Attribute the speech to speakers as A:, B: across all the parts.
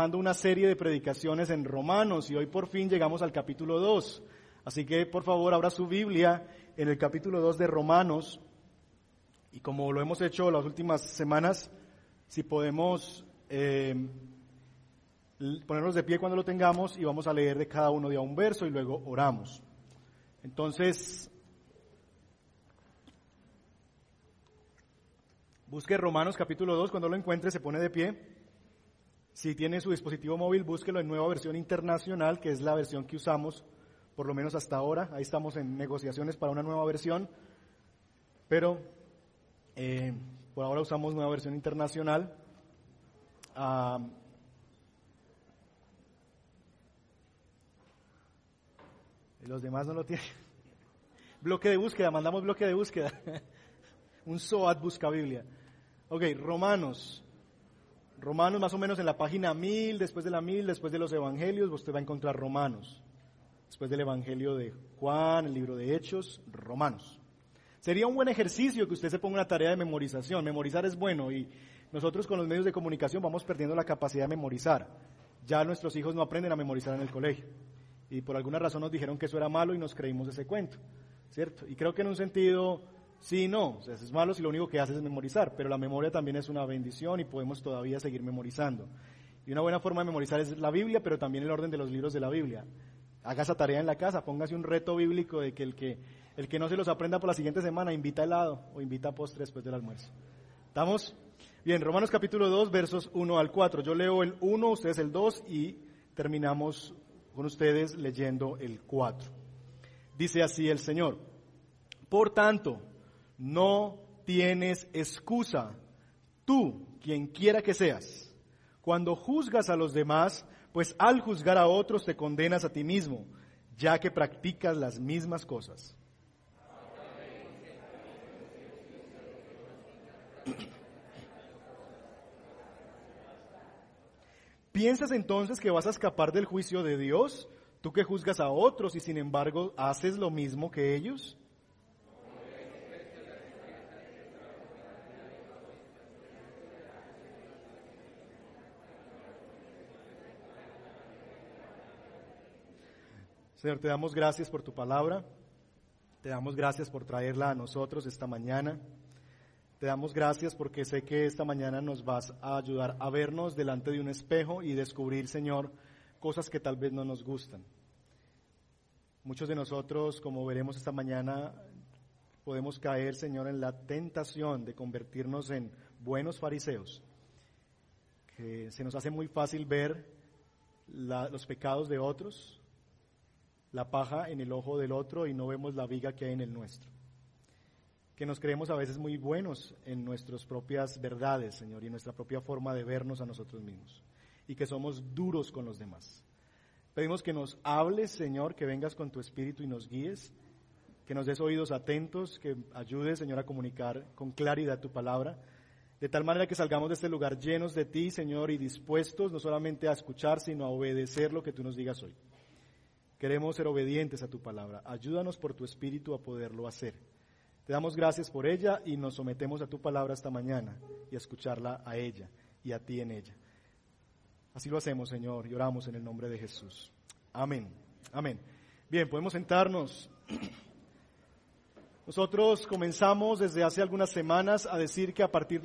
A: trabajando una serie de predicaciones en Romanos y hoy por fin llegamos al capítulo 2. Así que por favor abra su Biblia en el capítulo 2 de Romanos y como lo hemos hecho las últimas semanas, si podemos eh, ponernos de pie cuando lo tengamos y vamos a leer de cada uno de a un verso y luego oramos. Entonces, busque Romanos capítulo 2, cuando lo encuentre se pone de pie. Si tiene su dispositivo móvil, búsquelo en nueva versión internacional, que es la versión que usamos, por lo menos hasta ahora. Ahí estamos en negociaciones para una nueva versión, pero eh, por ahora usamos nueva versión internacional. Ah, los demás no lo tienen. bloque de búsqueda, mandamos bloque de búsqueda. Un SOAT busca Biblia. Ok, Romanos Romanos más o menos en la página 1000, después de la 1000, después de los evangelios, usted va a encontrar Romanos. Después del evangelio de Juan, el libro de Hechos, Romanos. Sería un buen ejercicio que usted se ponga una tarea de memorización. Memorizar es bueno y nosotros con los medios de comunicación vamos perdiendo la capacidad de memorizar. Ya nuestros hijos no aprenden a memorizar en el colegio. Y por alguna razón nos dijeron que eso era malo y nos creímos ese cuento. ¿Cierto? Y creo que en un sentido Sí, no, o sea, es malo si lo único que haces es memorizar, pero la memoria también es una bendición y podemos todavía seguir memorizando. Y una buena forma de memorizar es la Biblia, pero también el orden de los libros de la Biblia. Haga esa tarea en la casa, póngase un reto bíblico de que el que, el que no se los aprenda por la siguiente semana invita helado o invita postre después del almuerzo. ¿Estamos? Bien, Romanos capítulo 2, versos 1 al 4. Yo leo el 1, ustedes el 2 y terminamos con ustedes leyendo el 4. Dice así el Señor. Por tanto, no tienes excusa, tú, quien quiera que seas. Cuando juzgas a los demás, pues al juzgar a otros te condenas a ti mismo, ya que practicas las mismas cosas. ¿Piensas entonces que vas a escapar del juicio de Dios? Tú que juzgas a otros y sin embargo haces lo mismo que ellos. Señor, te damos gracias por tu palabra. Te damos gracias por traerla a nosotros esta mañana. Te damos gracias porque sé que esta mañana nos vas a ayudar a vernos delante de un espejo y descubrir, Señor, cosas que tal vez no nos gustan. Muchos de nosotros, como veremos esta mañana, podemos caer, Señor, en la tentación de convertirnos en buenos fariseos, que se nos hace muy fácil ver los pecados de otros, la paja en el ojo del otro y no vemos la viga que hay en el nuestro. Que nos creemos a veces muy buenos en nuestras propias verdades, Señor, y en nuestra propia forma de vernos a nosotros mismos. Y que somos duros con los demás. Pedimos que nos hables, Señor, que vengas con tu espíritu y nos guíes, que nos des oídos atentos, que ayudes, Señor, a comunicar con claridad tu palabra, de tal manera que salgamos de este lugar llenos de ti, Señor, y dispuestos no solamente a escuchar, sino a obedecer lo que tú nos digas hoy. Queremos ser obedientes a tu palabra. Ayúdanos por tu espíritu a poderlo hacer. Te damos gracias por ella y nos sometemos a tu palabra esta mañana y a escucharla a ella y a ti en ella. Así lo hacemos, Señor, y oramos en el nombre de Jesús. Amén. Amén. Bien, podemos sentarnos. Nosotros comenzamos desde hace algunas semanas a decir que a partir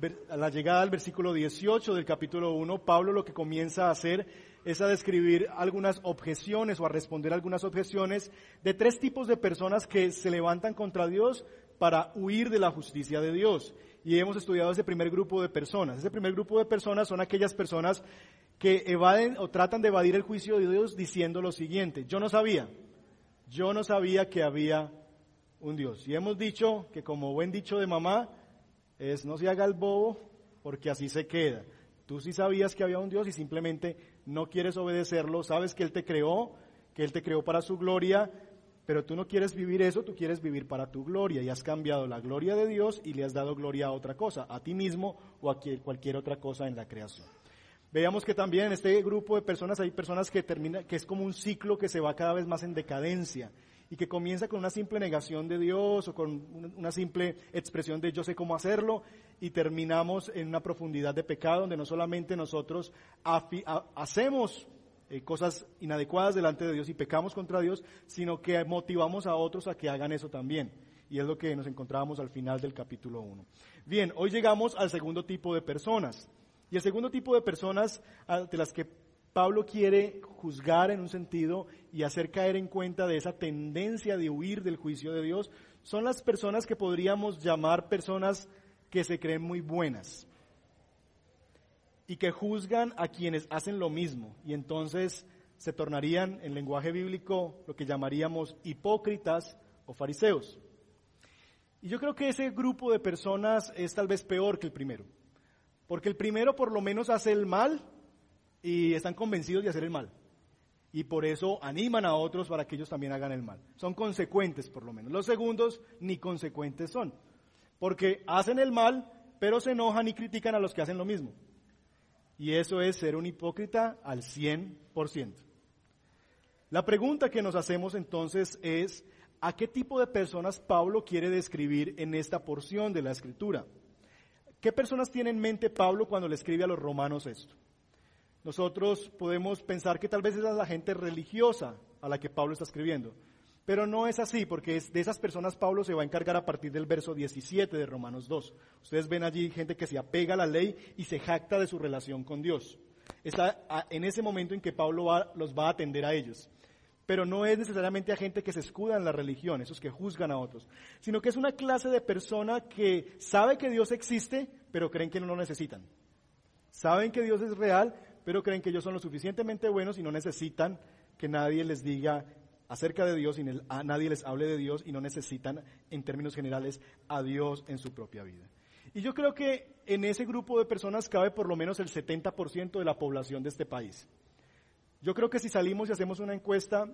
A: de la llegada al versículo 18 del capítulo 1, Pablo lo que comienza a hacer es a describir algunas objeciones o a responder algunas objeciones de tres tipos de personas que se levantan contra Dios para huir de la justicia de Dios. Y hemos estudiado ese primer grupo de personas. Ese primer grupo de personas son aquellas personas que evaden o tratan de evadir el juicio de Dios diciendo lo siguiente, yo no sabía, yo no sabía que había un Dios. Y hemos dicho que como buen dicho de mamá, es no se haga el bobo porque así se queda. Tú sí sabías que había un Dios y simplemente no quieres obedecerlo, sabes que Él te creó, que Él te creó para su gloria, pero tú no quieres vivir eso, tú quieres vivir para tu gloria y has cambiado la gloria de Dios y le has dado gloria a otra cosa, a ti mismo o a cualquier otra cosa en la creación. Veamos que también en este grupo de personas hay personas que termina, que es como un ciclo que se va cada vez más en decadencia y que comienza con una simple negación de Dios o con una simple expresión de yo sé cómo hacerlo y terminamos en una profundidad de pecado donde no solamente nosotros hacemos eh, cosas inadecuadas delante de Dios y pecamos contra Dios, sino que motivamos a otros a que hagan eso también. Y es lo que nos encontrábamos al final del capítulo 1. Bien, hoy llegamos al segundo tipo de personas. Y el segundo tipo de personas de las que Pablo quiere juzgar en un sentido y hacer caer en cuenta de esa tendencia de huir del juicio de Dios, son las personas que podríamos llamar personas que se creen muy buenas y que juzgan a quienes hacen lo mismo y entonces se tornarían en lenguaje bíblico lo que llamaríamos hipócritas o fariseos. Y yo creo que ese grupo de personas es tal vez peor que el primero, porque el primero por lo menos hace el mal y están convencidos de hacer el mal. Y por eso animan a otros para que ellos también hagan el mal. Son consecuentes por lo menos. Los segundos ni consecuentes son. Porque hacen el mal, pero se enojan y critican a los que hacen lo mismo. Y eso es ser un hipócrita al 100%. La pregunta que nos hacemos entonces es, ¿a qué tipo de personas Pablo quiere describir en esta porción de la escritura? ¿Qué personas tiene en mente Pablo cuando le escribe a los romanos esto? Nosotros podemos pensar que tal vez es la gente religiosa a la que Pablo está escribiendo, pero no es así, porque de esas personas Pablo se va a encargar a partir del verso 17 de Romanos 2. Ustedes ven allí gente que se apega a la ley y se jacta de su relación con Dios. Está en ese momento en que Pablo los va a atender a ellos. Pero no es necesariamente a gente que se escuda en la religión, esos que juzgan a otros, sino que es una clase de persona que sabe que Dios existe, pero creen que no lo necesitan. Saben que Dios es real, pero creen que ellos son lo suficientemente buenos y no necesitan que nadie les diga acerca de Dios y nadie les hable de Dios y no necesitan, en términos generales, a Dios en su propia vida. Y yo creo que en ese grupo de personas cabe por lo menos el 70% de la población de este país. Yo creo que si salimos y hacemos una encuesta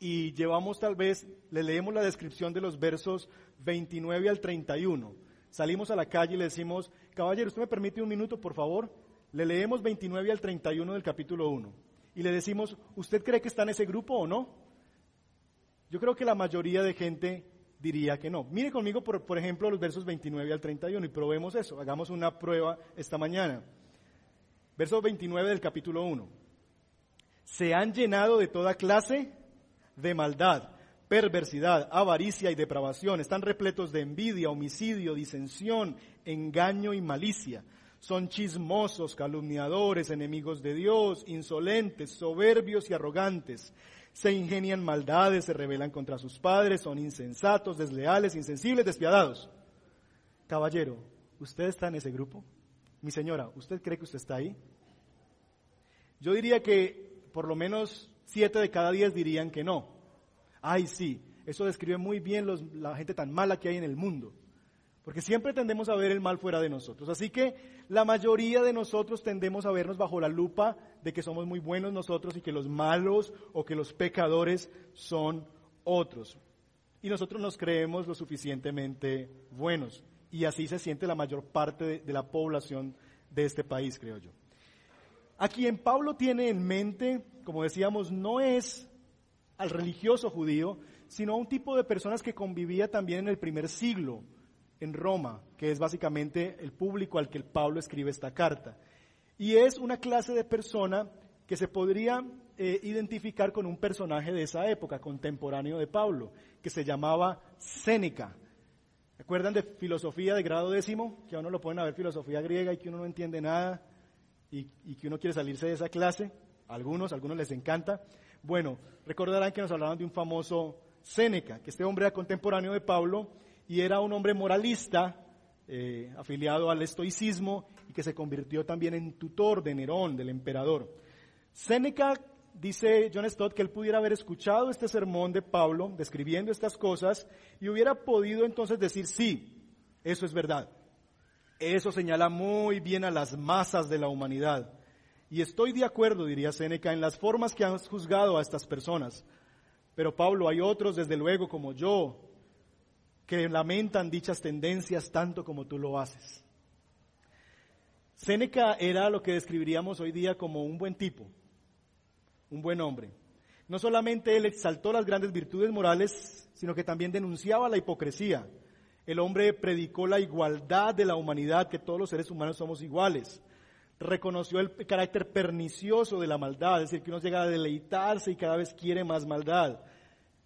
A: y llevamos tal vez, le leemos la descripción de los versos 29 al 31, salimos a la calle y le decimos, caballero, ¿usted me permite un minuto, por favor? Le leemos 29 al 31 del capítulo 1 y le decimos, ¿usted cree que está en ese grupo o no? Yo creo que la mayoría de gente diría que no. Mire conmigo, por, por ejemplo, los versos 29 al 31 y probemos eso. Hagamos una prueba esta mañana. Verso 29 del capítulo 1. Se han llenado de toda clase de maldad, perversidad, avaricia y depravación. Están repletos de envidia, homicidio, disensión, engaño y malicia son chismosos, calumniadores, enemigos de Dios, insolentes, soberbios y arrogantes. Se ingenian maldades, se rebelan contra sus padres, son insensatos, desleales, insensibles, despiadados. Caballero, ¿usted está en ese grupo? Mi señora, ¿usted cree que usted está ahí? Yo diría que por lo menos siete de cada diez dirían que no. Ay, sí, eso describe muy bien la gente tan mala que hay en el mundo. Porque siempre tendemos a ver el mal fuera de nosotros. Así que la mayoría de nosotros tendemos a vernos bajo la lupa de que somos muy buenos nosotros y que los malos o que los pecadores son otros. Y nosotros nos creemos lo suficientemente buenos. Y así se siente la mayor parte de, la población de este país, creo yo. A quien Pablo tiene en mente, como decíamos, no es al religioso judío, sino a un tipo de personas que convivía también en el primer siglo en Roma, que es básicamente el público al que Pablo escribe esta carta. Y es una clase de persona que se podría eh, identificar con un personaje de esa época, contemporáneo de Pablo, que se llamaba Séneca. ¿Recuerdan de filosofía de grado décimo? Que a uno lo pueden ver filosofía griega y que uno no entiende nada y, y que uno quiere salirse de esa clase. Algunos, algunos les encanta. Bueno, recordarán que nos hablaban de un famoso Séneca, que este hombre era contemporáneo de Pablo y era un hombre moralista, eh, afiliado al estoicismo y que se convirtió también en tutor de Nerón, del emperador. Séneca dice John Stott que él pudiera haber escuchado este sermón de Pablo describiendo estas cosas y hubiera podido entonces decir, sí, eso es verdad. Eso señala muy bien a las masas de la humanidad. Y estoy de acuerdo, diría Séneca, en las formas que han juzgado a estas personas. Pero Pablo, hay otros, desde luego, como yo, que lamentan dichas tendencias tanto como tú lo haces. Séneca era lo que describiríamos hoy día como un buen tipo, un buen hombre. No solamente él exaltó las grandes virtudes morales, sino que también denunciaba la hipocresía. El hombre predicó la igualdad de la humanidad, que todos los seres humanos somos iguales. Reconoció el carácter pernicioso de la maldad, es decir, que uno llega a deleitarse y cada vez quiere más maldad.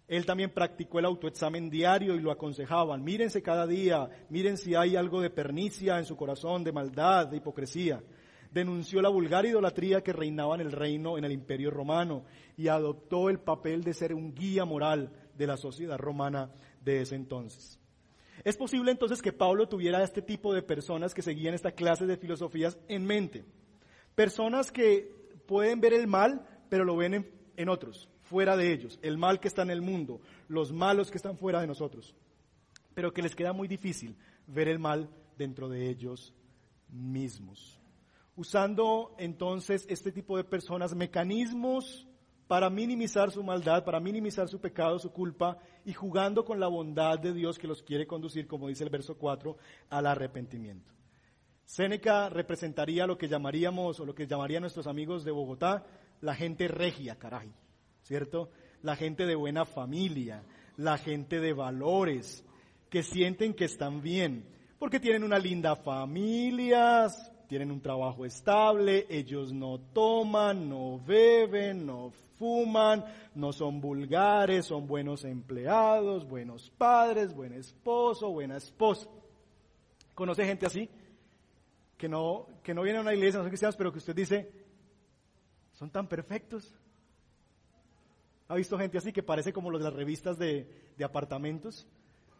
A: Él también practicó el autoexamen diario y lo aconsejaban. Mírense cada día, miren si hay algo de pernicia en su corazón, de maldad, de hipocresía. Denunció la vulgar idolatría que reinaba en el reino, en el imperio romano, y adoptó el papel de ser un guía moral de la sociedad romana de ese entonces. Es posible entonces que Pablo tuviera este tipo de personas que seguían esta clase de filosofías en mente. Personas que pueden ver el mal, pero lo ven en, en otros fuera de ellos, el mal que está en el mundo, los malos que están fuera de nosotros, pero que les queda muy difícil ver el mal dentro de ellos mismos. Usando entonces este tipo de personas mecanismos para minimizar su maldad, para minimizar su pecado, su culpa, y jugando con la bondad de Dios que los quiere conducir, como dice el verso 4, al arrepentimiento. Séneca representaría lo que llamaríamos, o lo que llamarían nuestros amigos de Bogotá, la gente regia, caray. ¿Cierto? La gente de buena familia, la gente de valores, que sienten que están bien, porque tienen una linda familia, tienen un trabajo estable, ellos no toman, no beben, no fuman, no son vulgares, son buenos empleados, buenos padres, buen esposo, buena esposa. ¿Conoce gente así? Que no, que no viene a una iglesia, no son cristianos, pero que usted dice, son tan perfectos, ¿Ha visto gente así que parece como los de las revistas de, apartamentos?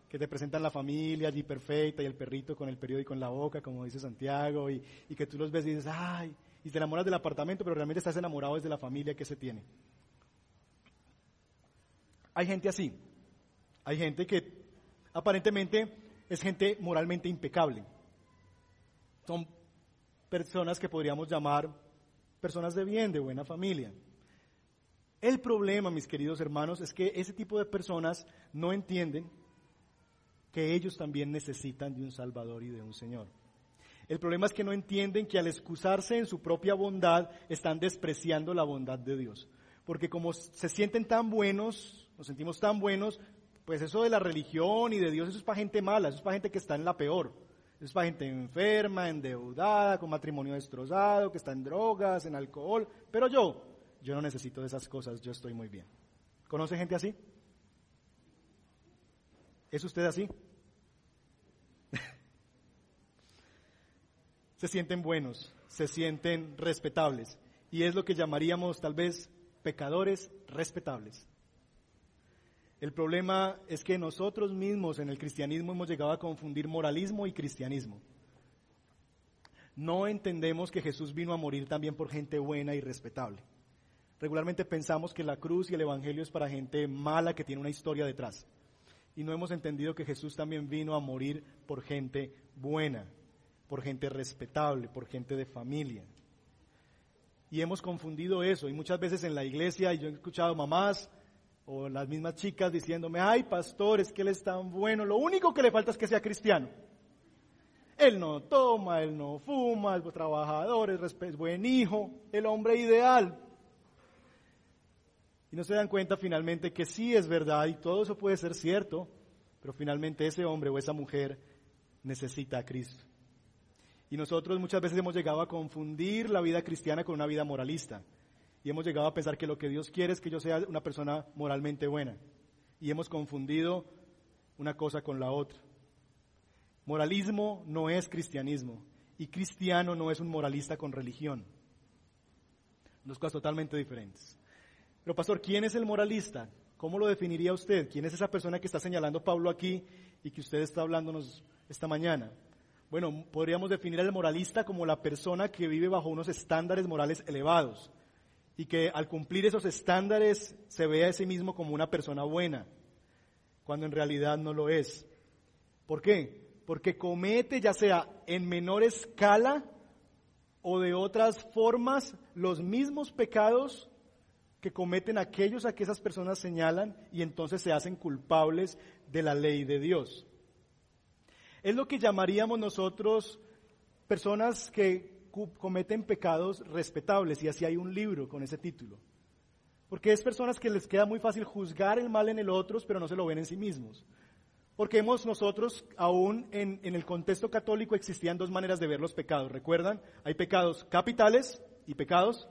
A: Que te presentan la familia allí perfecta y el perrito con el periódico en la boca, como dice Santiago, y, y que tú los ves y dices, ay, y te enamoras del apartamento, pero realmente estás enamorado desde la familia que se tiene. Hay gente así. Hay gente que aparentemente es gente moralmente impecable. Son personas que podríamos llamar personas de bien, de buena familia. El problema, mis queridos hermanos, es que ese tipo de personas no entienden que ellos también necesitan de un Salvador y de un Señor. El problema es que no entienden que al excusarse en su propia bondad están despreciando la bondad de Dios. Porque como se sienten tan buenos, nos sentimos tan buenos, pues eso de la religión y de Dios, eso es para gente mala, eso es para gente que está en la peor. Eso es para gente enferma, endeudada, con matrimonio destrozado, que está en drogas, en alcohol. Pero yo, yo no necesito de esas cosas, yo estoy muy bien. ¿Conoce gente así? ¿Es usted así? se sienten buenos, se sienten respetables. Y es lo que llamaríamos tal vez pecadores respetables. El problema es que nosotros mismos en el cristianismo hemos llegado a confundir moralismo y cristianismo. No entendemos que Jesús vino a morir también por gente buena y respetable. Regularmente pensamos que la cruz y el Evangelio es para gente mala que tiene una historia detrás. Y no hemos entendido que Jesús también vino a morir por gente buena, por gente respetable, por gente de familia. Y hemos confundido eso. Y muchas veces en la iglesia, yo he escuchado mamás o las mismas chicas diciéndome, ay pastor, es que él es tan bueno, lo único que le falta es que sea cristiano. Él no toma, él no fuma, es trabajador, es buen hijo, el hombre ideal. Y no se dan cuenta finalmente que sí es verdad y todo eso puede ser cierto, pero finalmente ese hombre o esa mujer necesita a Cristo. Y nosotros muchas veces hemos llegado a confundir la vida cristiana con una vida moralista. Y hemos llegado a pensar que lo que Dios quiere es que yo sea una persona moralmente buena. Y hemos confundido una cosa con la otra. Moralismo no es cristianismo. Y cristiano no es un moralista con religión. Dos cosas totalmente diferentes. Pero pastor, ¿quién es el moralista? ¿Cómo lo definiría usted? ¿Quién es esa persona que está señalando Pablo aquí y que usted está hablándonos esta mañana? Bueno, podríamos definir al moralista como la persona que vive bajo unos estándares morales elevados y que al cumplir esos estándares se ve a sí mismo como una persona buena, cuando en realidad no lo es. ¿Por qué? Porque comete ya sea en menor escala o de otras formas los mismos pecados que cometen aquellos a que esas personas señalan y entonces se hacen culpables de la ley de Dios. Es lo que llamaríamos nosotros personas que cometen pecados respetables y así hay un libro con ese título. Porque es personas que les queda muy fácil juzgar el mal en el otro, pero no se lo ven en sí mismos. Porque hemos nosotros, aún en, en, el contexto católico, existían dos maneras de ver los pecados. ¿Recuerdan? Hay pecados capitales y pecados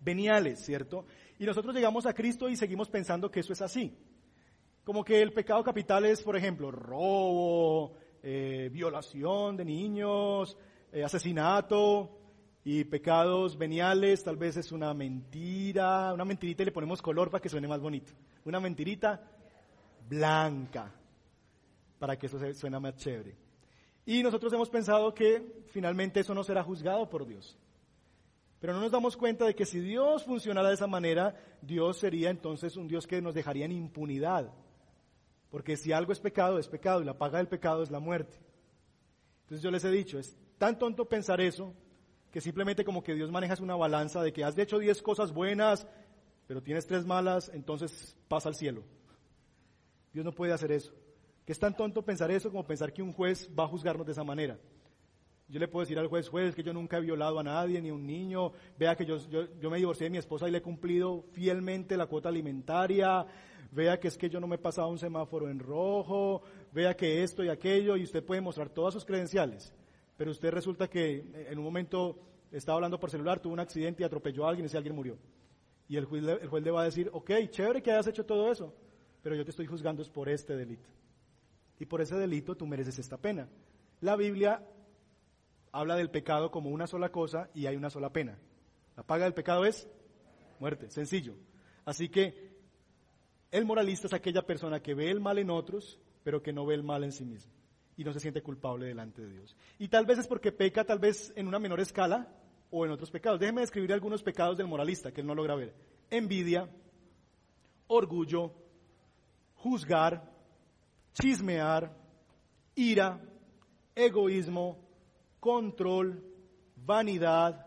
A: veniales, ¿cierto? Y nosotros llegamos a Cristo y seguimos pensando que eso es así. Como que el pecado capital es, por ejemplo, robo, eh, violación de niños, eh, asesinato y pecados veniales, tal vez es una mentira, una mentirita y le ponemos color para que suene más bonito. Una mentirita blanca, para que eso suene más chévere. Y nosotros hemos pensado que finalmente eso no será juzgado por Dios. Pero no nos damos cuenta de que si Dios funcionara de esa manera, Dios sería entonces un Dios que nos dejaría en impunidad. Porque si algo es pecado, es pecado y la paga del pecado es la muerte. Entonces yo les he dicho, es tan tonto pensar eso que simplemente como que Dios maneja una balanza de que has hecho 10 cosas buenas, pero tienes tres malas, entonces pasa al cielo. Dios no puede hacer eso. Que es tan tonto pensar eso como pensar que un juez va a juzgarnos de esa manera. Yo le puedo decir al juez, juez, que yo nunca he violado a nadie, ni a un niño, vea que yo, yo, me divorcié de mi esposa y le he cumplido fielmente la cuota alimentaria, vea que es que yo no me he pasado un semáforo en rojo, vea que esto y aquello, y usted puede mostrar todas sus credenciales, pero usted resulta que en un momento estaba hablando por celular, tuvo un accidente y atropelló a alguien y ese alguien murió. Y el juez, el juez le va a decir, ok, chévere que hayas hecho todo eso, pero yo te estoy juzgando es por este delito. Y por ese delito tú mereces esta pena. La Biblia habla del pecado como una sola cosa y hay una sola pena. La paga del pecado es muerte, sencillo. Así que el moralista es aquella persona que ve el mal en otros, pero que no ve el mal en sí mismo y no se siente culpable delante de Dios. Y tal vez es porque peca tal vez en una menor escala o en otros pecados. Déjeme describir algunos pecados del moralista que él no logra ver. Envidia, orgullo, juzgar, chismear, ira, egoísmo, control, vanidad,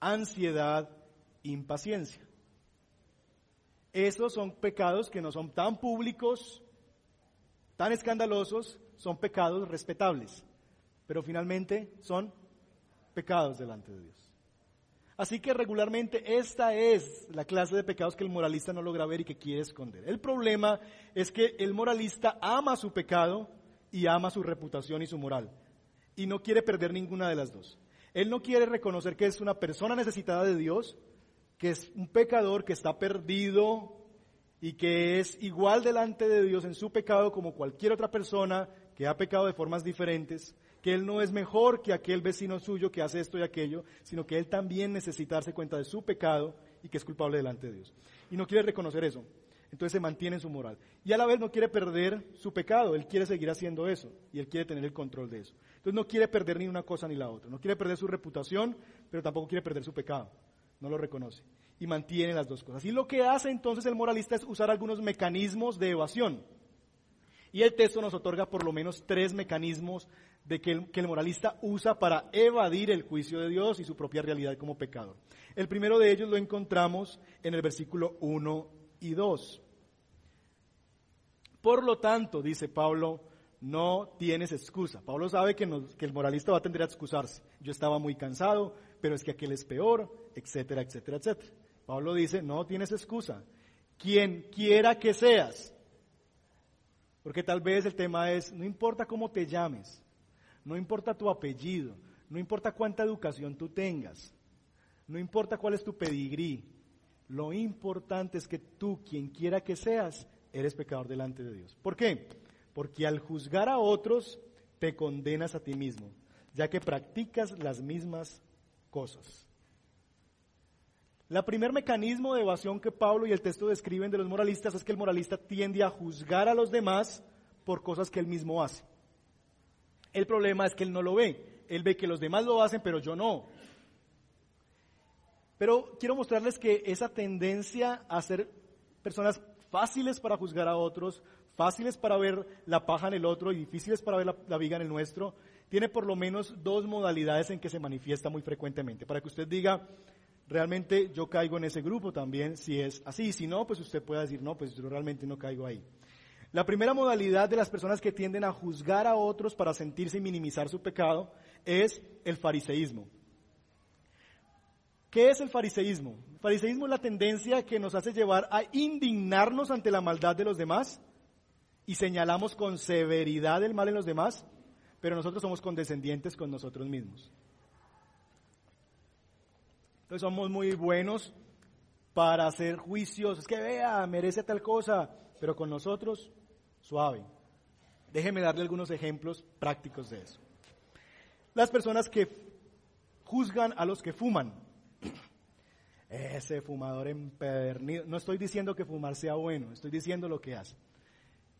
A: ansiedad, impaciencia. Esos son pecados que no son tan públicos, tan escandalosos, son pecados respetables, pero finalmente son pecados delante de Dios. Así que regularmente esta es la clase de pecados que el moralista no logra ver y que quiere esconder. El problema es que el moralista ama su pecado y ama su reputación y su moral y no quiere perder ninguna de las dos. Él no quiere reconocer que es una persona necesitada de Dios, que es un pecador que está perdido y que es igual delante de Dios en su pecado como cualquier otra persona que ha pecado de formas diferentes, que él no es mejor que aquel vecino suyo que hace esto y aquello, sino que él también necesita darse cuenta de su pecado y que es culpable delante de Dios. Y no quiere reconocer eso. Entonces se mantiene en su moral. Y a la vez no quiere perder su pecado, él quiere seguir haciendo eso y él quiere tener el control de eso. Entonces no quiere perder ni una cosa ni la otra. No quiere perder su reputación, pero tampoco quiere perder su pecado. No lo reconoce. Y mantiene las dos cosas. Y lo que hace entonces el moralista es usar algunos mecanismos de evasión. Y el texto nos otorga por lo menos tres mecanismos de que el, que el, moralista usa para evadir el juicio de Dios y su propia realidad como pecador. El primero de ellos lo encontramos en el versículo 1 y 2. Por lo tanto, dice Pablo, no tienes excusa. Pablo sabe que, el moralista va a tender a excusarse. Yo estaba muy cansado, pero es que aquel es peor, etcétera, etcétera, etcétera. Pablo dice, no tienes excusa. Quien quiera que seas. Porque tal vez el tema es, no importa cómo te llames, no importa tu apellido, no importa cuánta educación tú tengas, no importa cuál es tu pedigrí, lo importante es que tú, quien quiera que seas, eres pecador delante de Dios. ¿Por qué? Porque al juzgar a otros te condenas a ti mismo, ya que practicas las mismas cosas. El primer mecanismo de evasión que Pablo y el texto describen de los moralistas es que el moralista tiende a juzgar a los demás por cosas que él mismo hace. El problema es que él no lo ve. Él ve que los demás lo hacen, pero yo no. Pero quiero mostrarles que esa tendencia a ser personas fáciles para juzgar a otros, fáciles para ver la paja en el otro y difíciles para ver la, viga en el nuestro, tiene por lo menos dos modalidades en que se manifiesta muy frecuentemente. Para que usted diga, realmente yo caigo en ese grupo también, si es así. Si no, pues usted puede decir, no, pues yo realmente no caigo ahí. La primera modalidad de las personas que tienden a juzgar a otros para sentirse y minimizar su pecado es el fariseísmo. ¿Qué es el fariseísmo? El fariseísmo es la tendencia que nos hace llevar a indignarnos ante la maldad de los demás y señalamos con severidad el mal en los demás, pero nosotros somos condescendientes con nosotros mismos. Entonces somos muy buenos para hacer juicios, es que vea, merece tal cosa, pero con nosotros, suave. Déjeme darle algunos ejemplos prácticos de eso. Las personas que juzgan a los que fuman. Ese fumador empedernido. No estoy diciendo que fumar sea bueno, estoy diciendo lo que hace.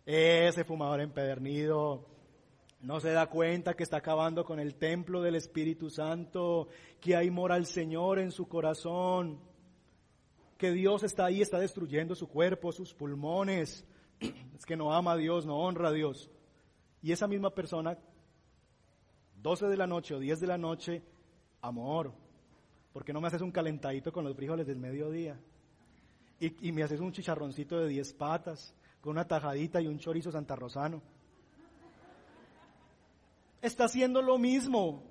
A: Ese fumador empedernido no se da cuenta que está acabando con el templo del Espíritu Santo, que hay mora al Señor en su corazón, que Dios está ahí, está destruyendo su cuerpo, sus pulmones. Es que no ama a Dios, no honra a Dios. Y esa misma persona, 12 de la noche o 10 de la noche, amor, ¿por qué no me haces un calentadito con los frijoles del mediodía? Y, me haces un chicharroncito de 10 patas, con una tajadita y un chorizo santarrosano. Está haciendo lo mismo.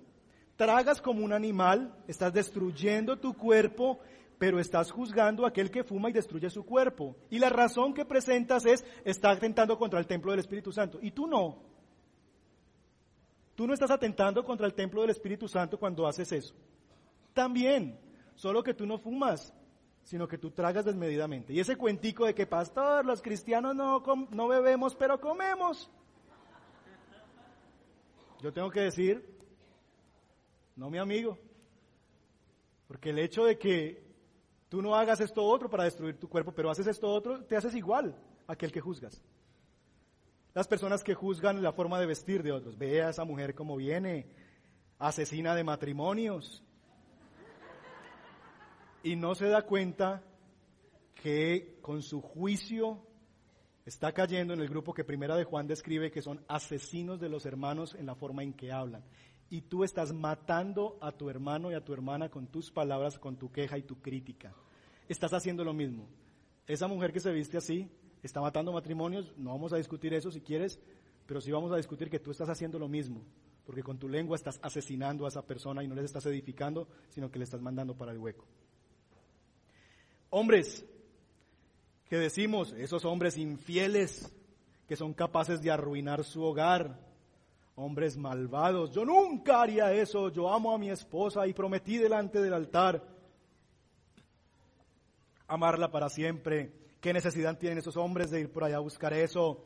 A: Tragas como un animal, estás destruyendo tu cuerpo, pero estás juzgando a aquel que fuma y destruye su cuerpo. Y la razón que presentas es, está atentando contra el templo del Espíritu Santo. Y tú no. Tú no estás atentando contra el templo del Espíritu Santo cuando haces eso. También, solo que tú no fumas, sino que tú tragas desmedidamente. Y ese cuentico de que, pastor, los cristianos no, no bebemos, pero comemos. Yo tengo que decir, no mi amigo, porque el hecho de que tú no hagas esto otro para destruir tu cuerpo, pero haces esto otro, te haces igual a aquel que juzgas. Las personas que juzgan la forma de vestir de otros. Ve a esa mujer como viene, asesina de matrimonios. Y no se da cuenta que con su juicio está cayendo en el grupo que Primera de Juan describe que son asesinos de los hermanos en la forma en que hablan. Y tú estás matando a tu hermano y a tu hermana con tus palabras, con tu queja y tu crítica. Estás haciendo lo mismo. Esa mujer que se viste así está matando matrimonios, no vamos a discutir eso si quieres, pero sí vamos a discutir que tú estás haciendo lo mismo, porque con tu lengua estás asesinando a esa persona y no les estás edificando, sino que le estás mandando para el hueco. Hombres, que decimos, esos hombres infieles que son capaces de arruinar su hogar, hombres malvados, yo nunca haría eso, yo amo a mi esposa y prometí delante del altar amarla para siempre. ¿Qué necesidad tienen esos hombres de ir por allá a buscar eso?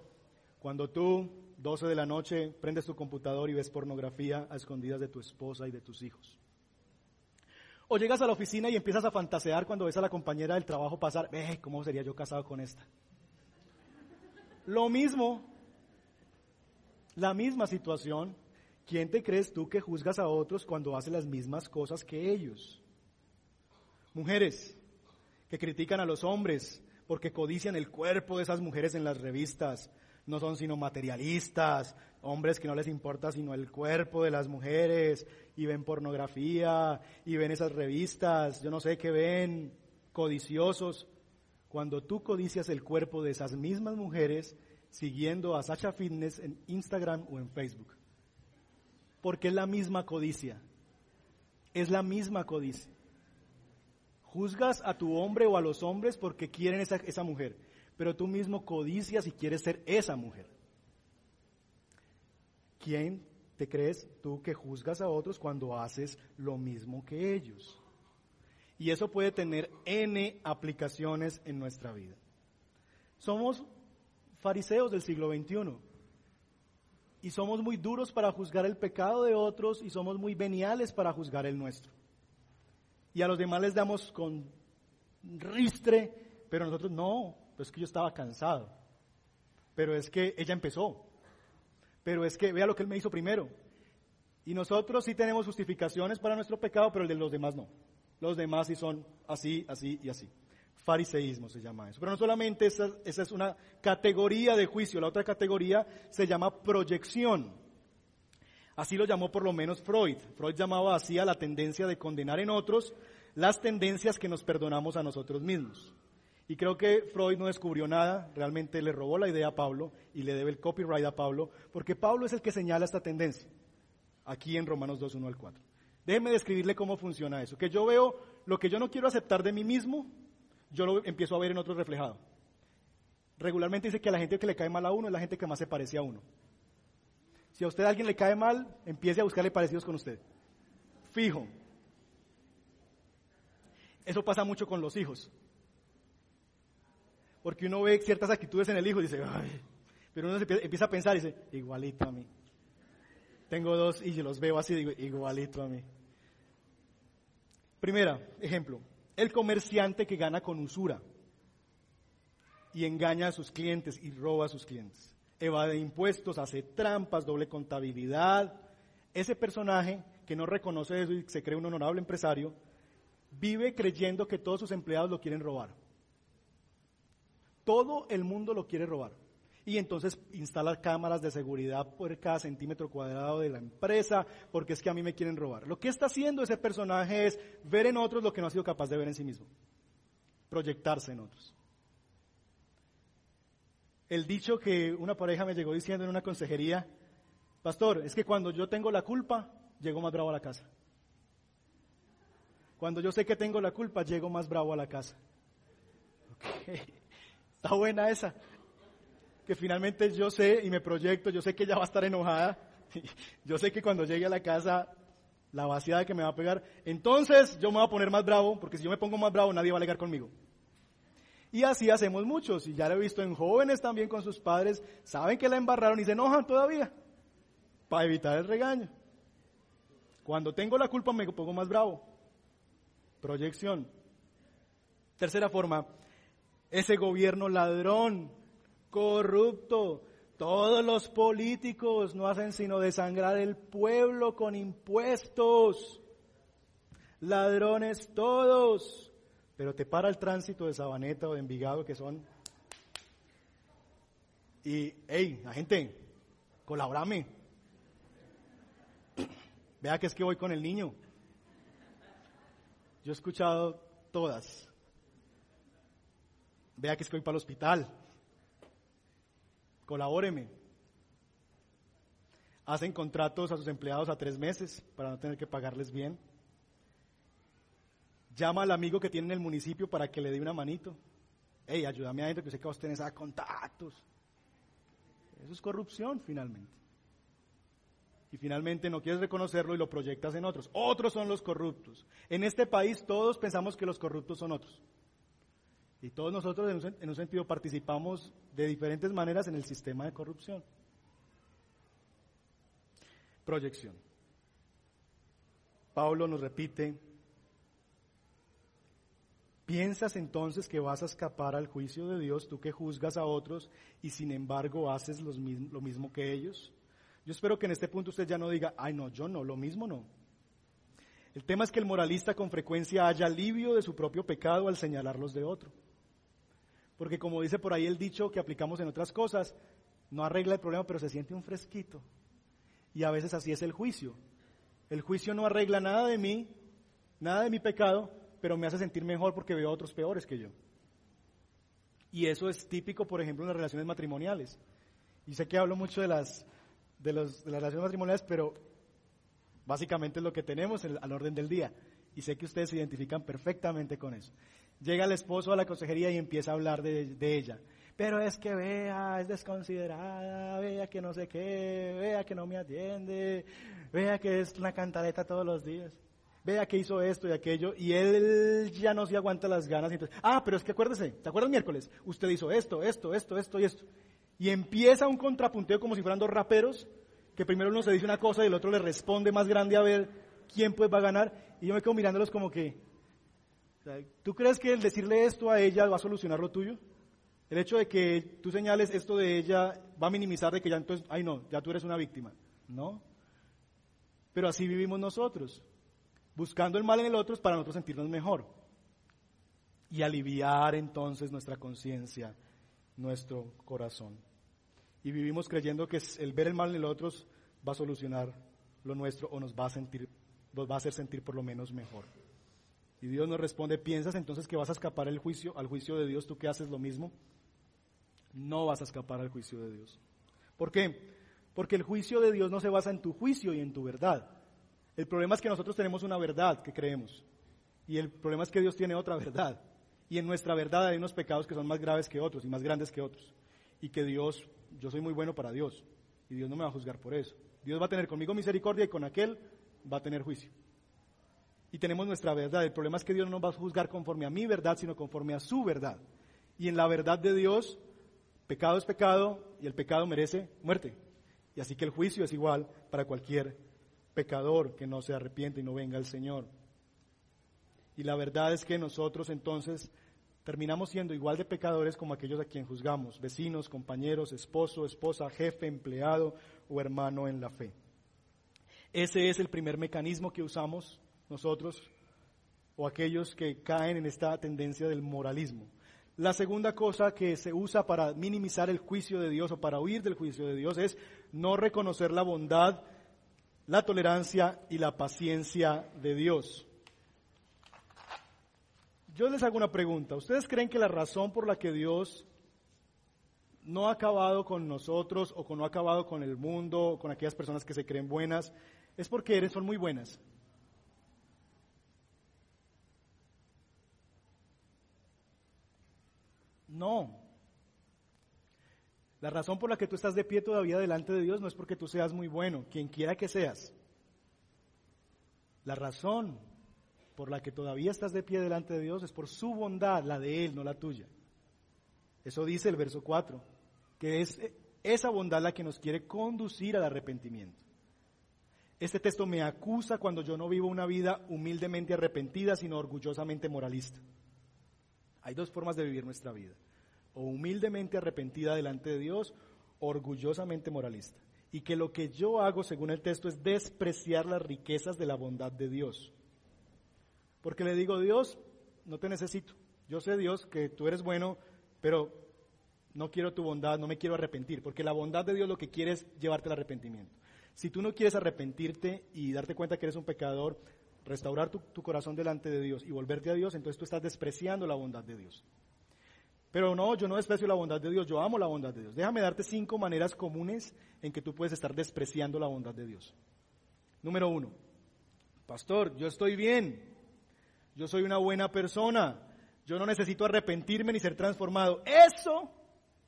A: Cuando tú, 12 de la noche, prendes tu computador y ves pornografía a escondidas de tu esposa y de tus hijos. O llegas a la oficina y empiezas a fantasear cuando ves a la compañera del trabajo pasar, ve, ¿cómo sería yo casado con esta? Lo mismo, la misma situación. ¿Quién te crees tú que juzgas a otros cuando hace las mismas cosas que ellos? Mujeres que critican a los hombres porque codician el cuerpo de esas mujeres en las revistas. No son sino materialistas, hombres que no les importa sino el cuerpo de las mujeres y ven pornografía y ven esas revistas, yo no sé qué ven, codiciosos. Cuando tú codicias el cuerpo de esas mismas mujeres siguiendo a Sacha Fitness en Instagram o en Facebook. Porque es la misma codicia. Es la misma codicia. Juzgas a tu hombre o a los hombres porque quieren esa, esa mujer, pero tú mismo codicias y quieres ser esa mujer. ¿Quién te crees tú que juzgas a otros cuando haces lo mismo que ellos? Y eso puede tener N aplicaciones en nuestra vida. Somos fariseos del siglo XXI y somos muy duros para juzgar el pecado de otros y somos muy veniales para juzgar el nuestro y a los demás les damos con ristre, pero nosotros no, pues que yo estaba cansado. Pero es que ella empezó. Pero es que vea lo que él me hizo primero. Y nosotros sí tenemos justificaciones para nuestro pecado, pero el de los demás no. Los demás sí son así, así y así. Fariseísmo se llama eso. Pero no solamente esa, esa es una categoría de juicio, la otra categoría se llama proyección. Así lo llamó por lo menos Freud. Freud llamaba así a la tendencia de condenar en otros las tendencias que nos perdonamos a nosotros mismos. Y creo que Freud no descubrió nada, realmente le robó la idea a Pablo y le debe el copyright a Pablo, porque Pablo es el que señala esta tendencia, aquí en Romanos 2, 1 al 4. Déjenme describirle cómo funciona eso, que yo veo lo que yo no quiero aceptar de mí mismo, yo lo empiezo a ver en otros reflejado. Regularmente dice que a la gente que le cae mal a uno es la gente que más se parece a uno. Si a usted a alguien le cae mal, empiece a buscarle parecidos con usted. Fijo. Eso pasa mucho con los hijos. Porque uno ve ciertas actitudes en el hijo y dice, ay, pero uno empieza a pensar y dice, igualito a mí. Tengo dos y los veo así, digo, igualito a mí. Primera, ejemplo, el comerciante que gana con usura y engaña a sus clientes y roba a sus clientes. Evade impuestos, hace trampas, doble contabilidad. Ese personaje que no reconoce eso y se cree un honorable empresario, vive creyendo que todos sus empleados lo quieren robar. Todo el mundo lo quiere robar. Y entonces instala cámaras de seguridad por cada centímetro cuadrado de la empresa, porque es que a mí me quieren robar. Lo que está haciendo ese personaje es ver en otros lo que no ha sido capaz de ver en sí mismo. Proyectarse en otros. El dicho que una pareja me llegó diciendo en una consejería, pastor, es que cuando yo tengo la culpa, llego más bravo a la casa. Cuando yo sé que tengo la culpa, llego más bravo a la casa. Está buena esa. Que finalmente yo sé y me proyecto, yo sé que ella va a estar enojada. Yo sé que cuando llegue a la casa, la vaciada que me va a pegar, entonces yo me voy a poner más bravo, porque si yo me pongo más bravo, nadie va a alegar conmigo. Y así hacemos muchos, y ya lo he visto en jóvenes también con sus padres, saben que la embarraron y se enojan todavía, para evitar el regaño. Cuando tengo la culpa me pongo más bravo. Proyección. Tercera forma, ese gobierno ladrón, corrupto, todos los políticos no hacen sino desangrar el pueblo con impuestos. Ladrones todos. Pero te para el tránsito de Sabaneta o de Envigado que son... Y, hey, la gente, colaborame. Vea que es que voy con el niño. Yo he escuchado todas. Vea que es que voy para el hospital. Colabóreme. Hacen contratos a sus empleados a tres meses para no tener que pagarles bien. Llama al amigo que tiene en el municipio para que le dé una manito. Hey, ayúdame a gente que sé que vos tenés a contactos. Eso es corrupción finalmente y finalmente no quieres reconocerlo y lo proyectas en otros. Otros son los corruptos. En este país todos pensamos que los corruptos son otros. Y todos nosotros en un, en un sentido participamos de diferentes maneras en el sistema de corrupción. Proyección. Pablo nos repite, ¿piensas entonces que vas a escapar al juicio de Dios, tú que juzgas a otros y sin embargo haces lo mismo que ellos? Yo espero que en este punto usted ya no diga, ay no, yo no, lo mismo no. El tema es que el moralista con frecuencia haya alivio de su propio pecado al señalarlos de otro. Porque como dice por ahí el dicho que aplicamos en otras cosas, no arregla el problema, pero se siente un fresquito. Y a veces así es el juicio. El juicio no arregla nada de mí, nada de mi pecado, pero me hace sentir mejor porque veo a otros peores que yo. Y eso es típico, por ejemplo, en las relaciones matrimoniales. Y sé que hablo mucho de las de, las relaciones matrimoniales, pero básicamente es lo que tenemos al orden del día. Y sé que ustedes se identifican perfectamente con eso. Llega el esposo a la consejería y empieza a hablar de, ella. Pero es que vea, es desconsiderada, vea que no sé qué, vea que no me atiende, vea que es una cantareta todos los días, vea que hizo esto y aquello, y él ya no se aguanta las ganas. entonces, ah, pero es que acuérdese, ¿te acuerdas miércoles? Usted hizo esto, esto, esto, esto y esto. Y empieza un contrapunteo como si fueran dos raperos, que primero uno se dice una cosa y el otro le responde más grande a ver quién pues va a ganar. Y yo me quedo mirándolos como que, ¿tú crees que el decirle esto a ella va a solucionar lo tuyo? El hecho de que tú señales esto de ella va a minimizar de que ya entonces, ay no, ya tú eres una víctima. No. Pero así vivimos nosotros, buscando el mal en el otro para nosotros sentirnos mejor. Y aliviar entonces nuestra conciencia nuestro corazón. Y vivimos creyendo que el ver el mal en el otro va a solucionar lo nuestro o nos va a sentir, nos va a hacer sentir por lo menos mejor. Y Dios nos responde, ¿piensas entonces que vas a escapar al juicio, al juicio de Dios, tú que haces lo mismo? No vas a escapar al juicio de Dios. ¿Por qué? Porque el juicio de Dios no se basa en tu juicio y en tu verdad. El problema es que nosotros tenemos una verdad que creemos. Y el problema es que Dios tiene otra verdad. Y en nuestra verdad hay unos pecados que son más graves que otros y más grandes que otros. Y que Dios, yo soy muy bueno para Dios. Y Dios no me va a juzgar por eso. Dios va a tener conmigo misericordia y con aquel va a tener juicio. Y tenemos nuestra verdad. El problema es que Dios no va a juzgar conforme a mi verdad, sino conforme a su verdad. Y en la verdad de Dios, pecado es pecado y el pecado merece muerte. Y así que el juicio es igual para cualquier pecador que no se arrepiente y no venga al Señor. Y la verdad es que nosotros entonces terminamos siendo igual de pecadores como aquellos a quien juzgamos, vecinos, compañeros, esposo, esposa, jefe, empleado o hermano en la fe. Ese es el primer mecanismo que usamos nosotros o aquellos que caen en esta tendencia del moralismo. La segunda cosa que se usa para minimizar el juicio de Dios o para huir del juicio de Dios es no reconocer la bondad, la tolerancia y la paciencia de Dios. Yo les hago una pregunta. ¿Ustedes creen que la razón por la que Dios no ha acabado con nosotros o no ha acabado con el mundo o con aquellas personas que se creen buenas es porque son muy buenas? No. La razón por la que tú estás de pie todavía delante de Dios no es porque tú seas muy bueno, quien quiera que seas. La razón por la que todavía estás de pie delante de Dios es por su bondad, la de Él, no la tuya. Eso dice el verso 4, que es esa bondad la que nos quiere conducir al arrepentimiento. Este texto me acusa cuando yo no vivo una vida humildemente arrepentida, sino orgullosamente moralista. Hay dos formas de vivir nuestra vida o humildemente arrepentida delante de Dios, orgullosamente moralista. Y que lo que yo hago, según el texto, es despreciar las riquezas de la bondad de Dios. Porque le digo, Dios, no te necesito. Yo sé, Dios, que tú eres bueno, pero no quiero tu bondad, no me quiero arrepentir. Porque la bondad de Dios lo que quiere es llevarte al arrepentimiento. Si tú no quieres arrepentirte y darte cuenta que eres un pecador, restaurar tu, corazón delante de Dios y volverte a Dios, entonces tú estás despreciando la bondad de Dios. Pero no, yo no desprecio la bondad de Dios, yo amo la bondad de Dios. Déjame darte cinco maneras comunes en que tú puedes estar despreciando la bondad de Dios. Número uno, pastor, yo estoy bien, yo soy una buena persona, yo no necesito arrepentirme ni ser transformado. Eso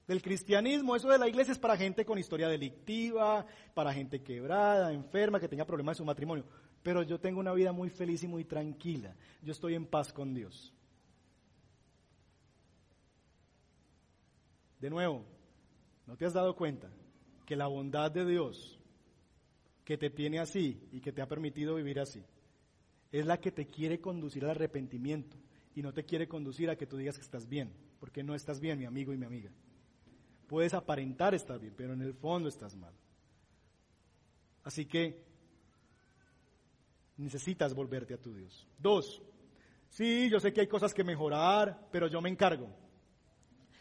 A: del cristianismo, eso de la iglesia es para gente con historia delictiva, para gente quebrada, enferma, que tenga problemas en su matrimonio. Pero yo tengo una vida muy feliz y muy tranquila. Yo estoy en paz con Dios. De nuevo, ¿no te has dado cuenta que la bondad de Dios que te tiene así y que te ha permitido vivir así es la que te quiere conducir al arrepentimiento y no te quiere conducir a que tú digas que estás bien, porque no estás bien, mi amigo y mi amiga. Puedes aparentar estar bien, pero en el fondo estás mal. Así que necesitas volverte a tu Dios. Dos, sí, yo sé que hay cosas que mejorar, pero yo me encargo.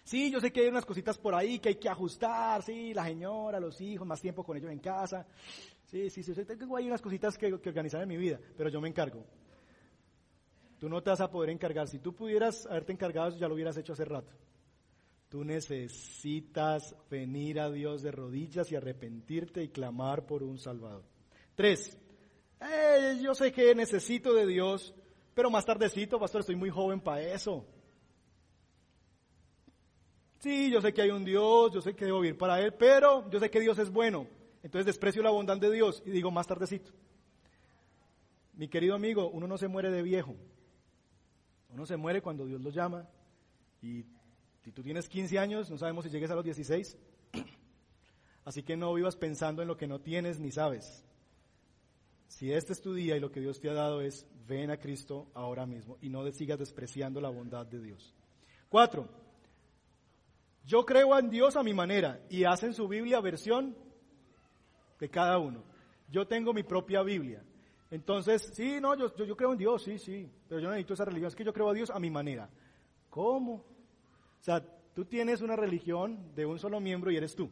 A: Sí, yo sé que hay unas cositas por ahí que hay que ajustar, sí, la señora, los hijos, más tiempo con ellos en casa. Sí, sí, sí, tengo ahí unas cositas que, que organizar en mi vida, pero yo me encargo. Tú no te vas a poder encargar. Si tú pudieras haberte encargado, ya lo hubieras hecho hace rato. Tú necesitas venir a Dios de rodillas y arrepentirte y clamar por un Salvador. Tres, eh, yo sé que necesito de Dios, pero más tardecito, pastor, estoy muy joven para eso. Sí, yo sé que hay un Dios, yo sé que debo vivir para Él, pero yo sé que Dios es bueno. Entonces desprecio la bondad de Dios y digo más tardecito. Mi querido amigo, uno no se muere de viejo. Uno se muere cuando Dios lo llama. Y si tú tienes 15 años, no sabemos si llegues a los 16. Así que no vivas pensando en lo que no tienes ni sabes. Si este es tu día y lo que Dios te ha dado es, ven a Cristo ahora mismo y no sigas despreciando la bondad de Dios. Cuatro, yo creo en Dios a mi manera y hacen su Biblia versión de cada uno. Yo tengo mi propia Biblia. Entonces, sí, no, yo, yo, creo en Dios, sí, sí, pero yo no necesito esa religión, es que yo creo a Dios a mi manera. ¿Cómo? O sea, tú tienes una religión de un solo miembro y eres tú.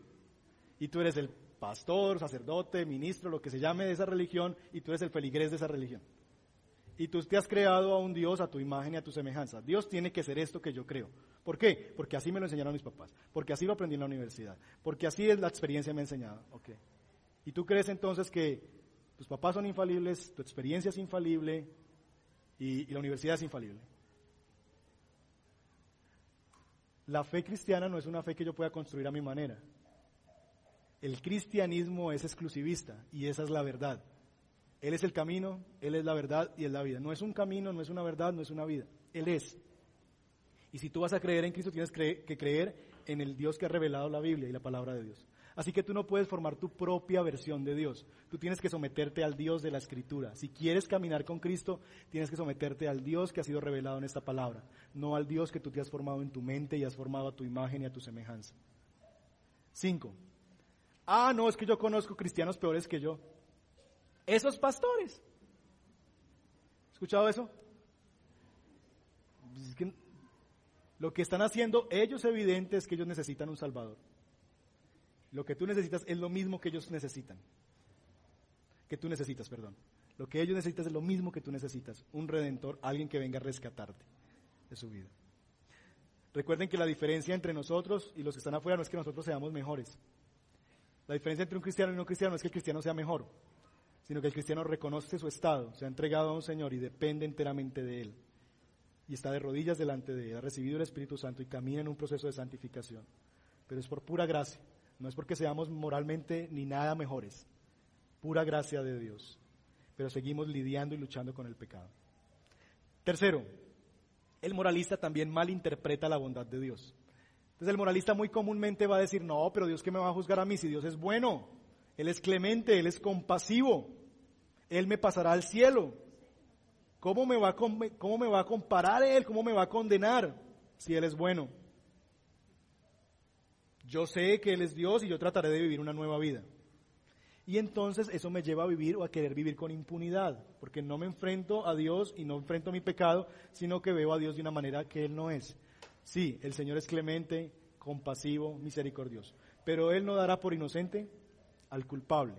A: Y tú eres el pastor, sacerdote, ministro, lo que se llame de esa religión, y tú eres el feligrés de esa religión. Y tú te has creado a un Dios a tu imagen y a tu semejanza. Dios tiene que ser esto que yo creo. ¿Por qué? Porque así me lo enseñaron mis papás. Porque así lo aprendí en la universidad. Porque así es la experiencia me ha enseñado. Okay. Y tú crees entonces que tus papás son infalibles, tu experiencia es infalible, y, la universidad es infalible. La fe cristiana no es una fe que yo pueda construir a mi manera. El cristianismo es exclusivista y esa es la verdad. Él es el camino, Él es la verdad y es la vida. No es un camino, no es una verdad, no es una vida. Él es. Y si tú vas a creer en Cristo, tienes que creer en el Dios que ha revelado la Biblia y la palabra de Dios. Así que tú no puedes formar tu propia versión de Dios. Tú tienes que someterte al Dios de la Escritura. Si quieres caminar con Cristo, tienes que someterte al Dios que ha sido revelado en esta palabra, no al Dios que tú te has formado en tu mente y has formado a tu imagen y a tu semejanza. Cinco. Ah, no, es que yo conozco cristianos peores que yo. Esos pastores. ¿Escuchado eso? Pues lo que están haciendo ellos evidente es que ellos necesitan un Salvador. Lo que tú necesitas es lo mismo que ellos necesitan. Que tú necesitas, perdón. Lo que ellos necesitan es lo mismo que tú necesitas. Un redentor, alguien que venga a rescatarte de su vida. Recuerden que la diferencia entre nosotros y los que están afuera no es que nosotros seamos mejores. La diferencia entre un cristiano y un no cristiano no es que el cristiano sea mejor, sino que el cristiano reconoce su estado, se ha entregado a un Señor y depende enteramente de Él. Y está de rodillas delante de Él, ha recibido el Espíritu Santo y camina en un proceso de santificación. Pero es por pura gracia. No es porque seamos moralmente ni nada mejores, pura gracia de Dios, pero seguimos lidiando y luchando con el pecado. Tercero, el moralista también malinterpreta la bondad de Dios. Entonces el moralista muy comúnmente va a decir, no, pero Dios que me va a juzgar a mí si Dios es bueno, Él es clemente, Él es compasivo, Él me pasará al cielo. ¿Cómo me va a, cómo me va a comparar Él? ¿Cómo me va a condenar si Él es bueno? Yo sé que Él es Dios y yo trataré de vivir una nueva vida. Y entonces eso me lleva a vivir o a querer vivir con impunidad, porque no me enfrento a Dios y no enfrento mi pecado, sino que veo a Dios de una manera que Él no es. Sí, el Señor es clemente, compasivo, misericordioso, pero Él no dará por inocente al culpable.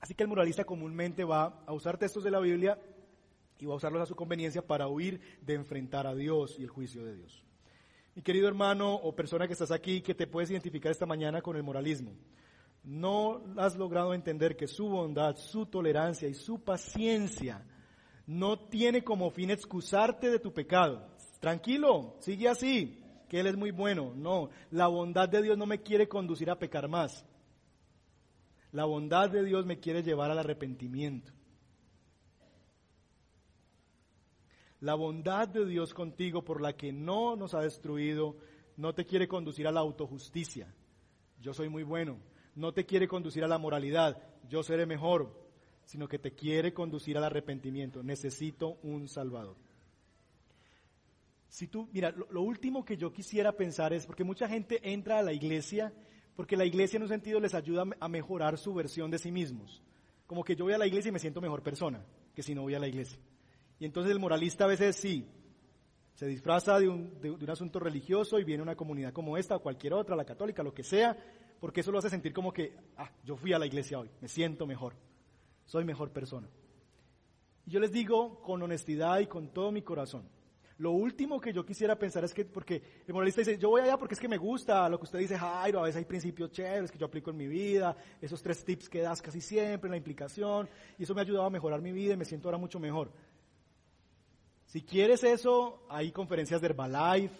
A: Así que el moralista comúnmente va a usar textos de la Biblia y va a usarlos a su conveniencia para huir de enfrentar a Dios y el juicio de Dios. Mi querido hermano o persona que estás aquí, que te puedes identificar esta mañana con el moralismo, no has logrado entender que su bondad, su tolerancia y su paciencia no tiene como fin excusarte de tu pecado. Tranquilo, sigue así, que Él es muy bueno. No, la bondad de Dios no me quiere conducir a pecar más. La bondad de Dios me quiere llevar al arrepentimiento. La bondad de Dios contigo por la que no nos ha destruido no te quiere conducir a la autojusticia. Yo soy muy bueno. No te quiere conducir a la moralidad. Yo seré mejor. Sino que te quiere conducir al arrepentimiento. Necesito un Salvador. Si tú, mira, lo, último que yo quisiera pensar es, porque mucha gente entra a la iglesia, porque la iglesia en un sentido les ayuda a mejorar su versión de sí mismos. Como que yo voy a la iglesia y me siento mejor persona que si no voy a la iglesia. Y entonces el moralista a veces sí, se disfraza de un, de, un, asunto religioso y viene a una comunidad como esta o cualquier otra, la católica, lo que sea, porque eso lo hace sentir como que, ah, yo fui a la iglesia hoy, me siento mejor, soy mejor persona. Y yo les digo con honestidad y con todo mi corazón, lo último que yo quisiera pensar es que, porque el moralista dice, yo voy allá porque es que me gusta lo que usted dice, Jairo, a veces hay principios chéveres que yo aplico en mi vida, esos tres tips que das casi siempre, la implicación, y eso me ha ayudado a mejorar mi vida y me siento ahora mucho mejor. Si quieres eso, hay conferencias de Herbalife,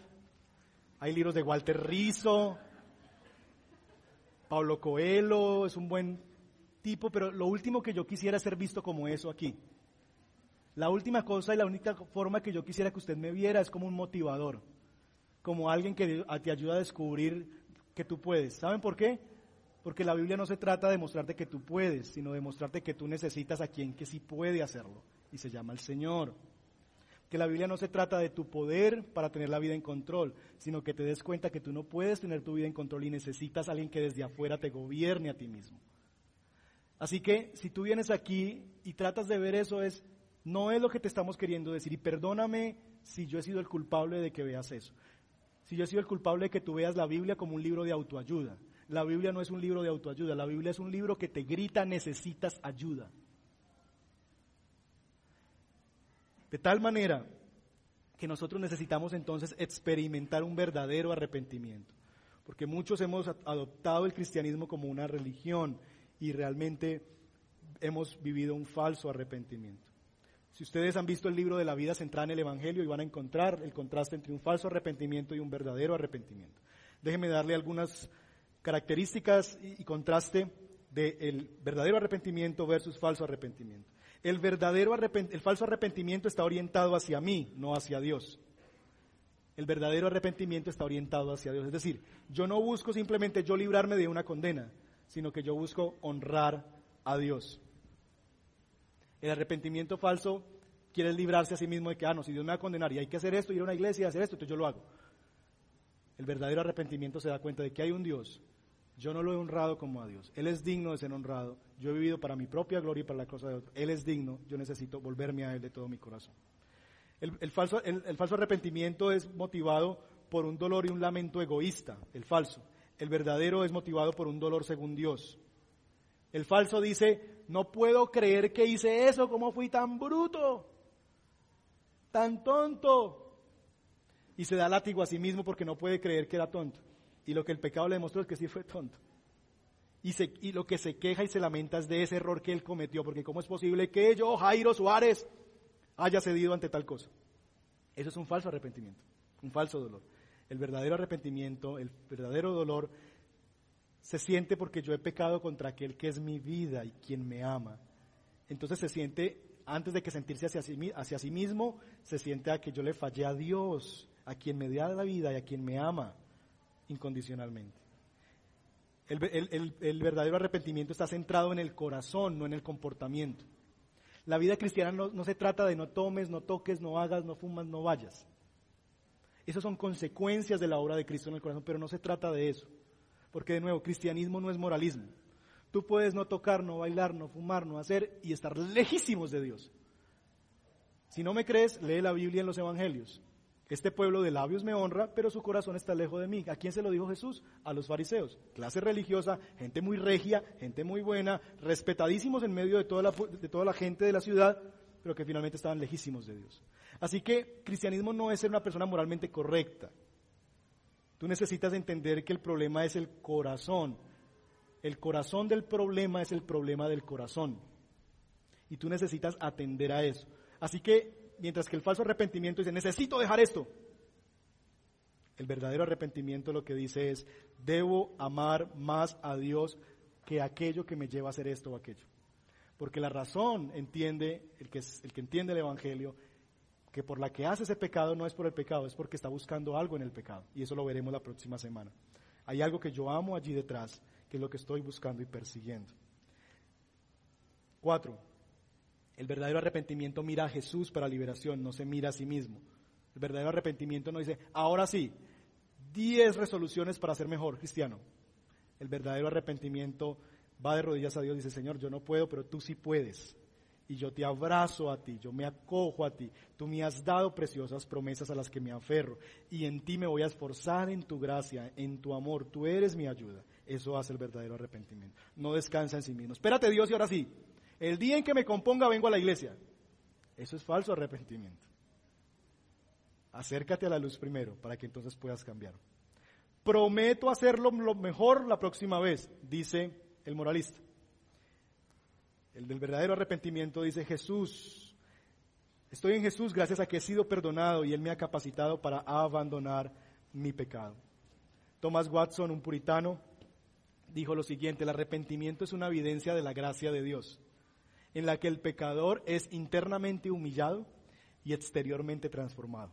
A: hay libros de Walter Rizzo, Pablo Coelho es un buen tipo, pero lo último que yo quisiera es ser visto como eso aquí. La última cosa y la única forma que yo quisiera que usted me viera es como un motivador, como alguien que te ayuda a descubrir que tú puedes. ¿Saben por qué? Porque la Biblia no se trata de mostrarte que tú puedes, sino de mostrarte que tú necesitas a quien que sí puede hacerlo, y se llama el Señor que la Biblia no se trata de tu poder para tener la vida en control, sino que te des cuenta que tú no puedes tener tu vida en control y necesitas a alguien que desde afuera te gobierne a ti mismo. Así que si tú vienes aquí y tratas de ver eso es, no es lo que te estamos queriendo decir y perdóname si yo he sido el culpable de que veas eso. Si yo he sido el culpable de que tú veas la Biblia como un libro de autoayuda. La Biblia no es un libro de autoayuda, la Biblia es un libro que te grita necesitas ayuda. De tal manera que nosotros necesitamos entonces experimentar un verdadero arrepentimiento. Porque muchos hemos adoptado el cristianismo como una religión y realmente hemos vivido un falso arrepentimiento. Si ustedes han visto el libro de la vida centrada en el Evangelio y van a encontrar el contraste entre un falso arrepentimiento y un verdadero arrepentimiento. Déjenme darle algunas características y, contraste del verdadero arrepentimiento versus falso arrepentimiento. El verdadero el falso arrepentimiento está orientado hacia mí, no hacia Dios. El verdadero arrepentimiento está orientado hacia Dios. Es decir, yo no busco simplemente yo librarme de una condena, sino que yo busco honrar a Dios. El arrepentimiento falso quiere librarse a sí mismo de que, ah, no, si Dios me va a condenar y hay que hacer esto, ir a una iglesia y hacer esto, entonces yo lo hago. El verdadero arrepentimiento se da cuenta de que hay un Dios. Yo no lo he honrado como a Dios. Él es digno de ser honrado. Yo he vivido para mi propia gloria y para la cosa de otro. Él es digno. Yo necesito volverme a Él de todo mi corazón. El, falso, el falso arrepentimiento es motivado por un dolor y un lamento egoísta, el falso. El verdadero es motivado por un dolor según Dios. El falso dice, no puedo creer que hice eso, ¿cómo fui tan bruto? Tan tonto. Y se da látigo a sí mismo porque no puede creer que era tonto. Y lo que el pecado le demostró es que sí fue tonto. Y, y lo que se queja y se lamenta es de ese error que él cometió, porque ¿cómo es posible que yo, Jairo Suárez, haya cedido ante tal cosa? Eso es un falso arrepentimiento, un falso dolor. El verdadero arrepentimiento, el verdadero dolor se siente porque yo he pecado contra aquel que es mi vida y quien me ama. Entonces se siente, antes de que sentirse hacia sí, mismo, se siente a que yo le fallé a Dios, a quien me da la vida y a quien me ama incondicionalmente. El, verdadero arrepentimiento está centrado en el corazón, no en el comportamiento. La vida cristiana no, no se trata de no tomes, no toques, no hagas, no fumas, no vayas. Esas son consecuencias de la obra de Cristo en el corazón, pero no se trata de eso. Porque de nuevo, cristianismo no es moralismo. Tú puedes no tocar, no bailar, no fumar, no hacer y estar lejísimos de Dios. Si no me crees, lee la Biblia en los Evangelios. Este pueblo de labios me honra, pero su corazón está lejos de mí. ¿A quién se lo dijo Jesús? A los fariseos. Clase religiosa, gente muy regia, gente muy buena, respetadísimos en medio de toda la, de toda la gente de la ciudad, pero que finalmente estaban lejísimos de Dios. Así que cristianismo no es ser una persona moralmente correcta. Tú necesitas entender que el problema es el corazón. El corazón del problema es el problema del corazón. Y tú necesitas atender a eso. Así que, mientras que el falso arrepentimiento dice, necesito dejar esto, el verdadero arrepentimiento lo que dice es, debo amar más a Dios que aquello que me lleva a hacer esto o aquello. Porque la razón entiende, el que, el que entiende el Evangelio, que por la que hace ese pecado no es por el pecado, es porque está buscando algo en el pecado. Y eso lo veremos la próxima semana. Hay algo que yo amo allí detrás, que es lo que estoy buscando y persiguiendo. Cuatro, el verdadero arrepentimiento mira a Jesús para liberación, no se mira a sí mismo. El verdadero arrepentimiento no dice, ahora sí, diez resoluciones para ser mejor cristiano. El verdadero arrepentimiento va de rodillas a Dios y dice, Señor, yo no puedo, pero tú sí puedes y yo te abrazo a ti, yo me acojo a ti. Tú me has dado preciosas promesas a las que me aferro y en ti me voy a esforzar en tu gracia, en tu amor. Tú eres mi ayuda. Eso hace el verdadero arrepentimiento. No descansa en sí mismo. Espérate Dios y ahora sí. El día en que me componga vengo a la iglesia. Eso es falso arrepentimiento. Acércate a la luz primero para que entonces puedas cambiar. Prometo hacerlo lo mejor la próxima vez, dice el moralista. El del verdadero arrepentimiento dice Jesús. Estoy en Jesús gracias a que he sido perdonado y Él me ha capacitado para abandonar mi pecado. Thomas Watson, un puritano, dijo lo siguiente, el arrepentimiento es una evidencia de la gracia de Dios, en la que el pecador es internamente humillado y exteriormente transformado.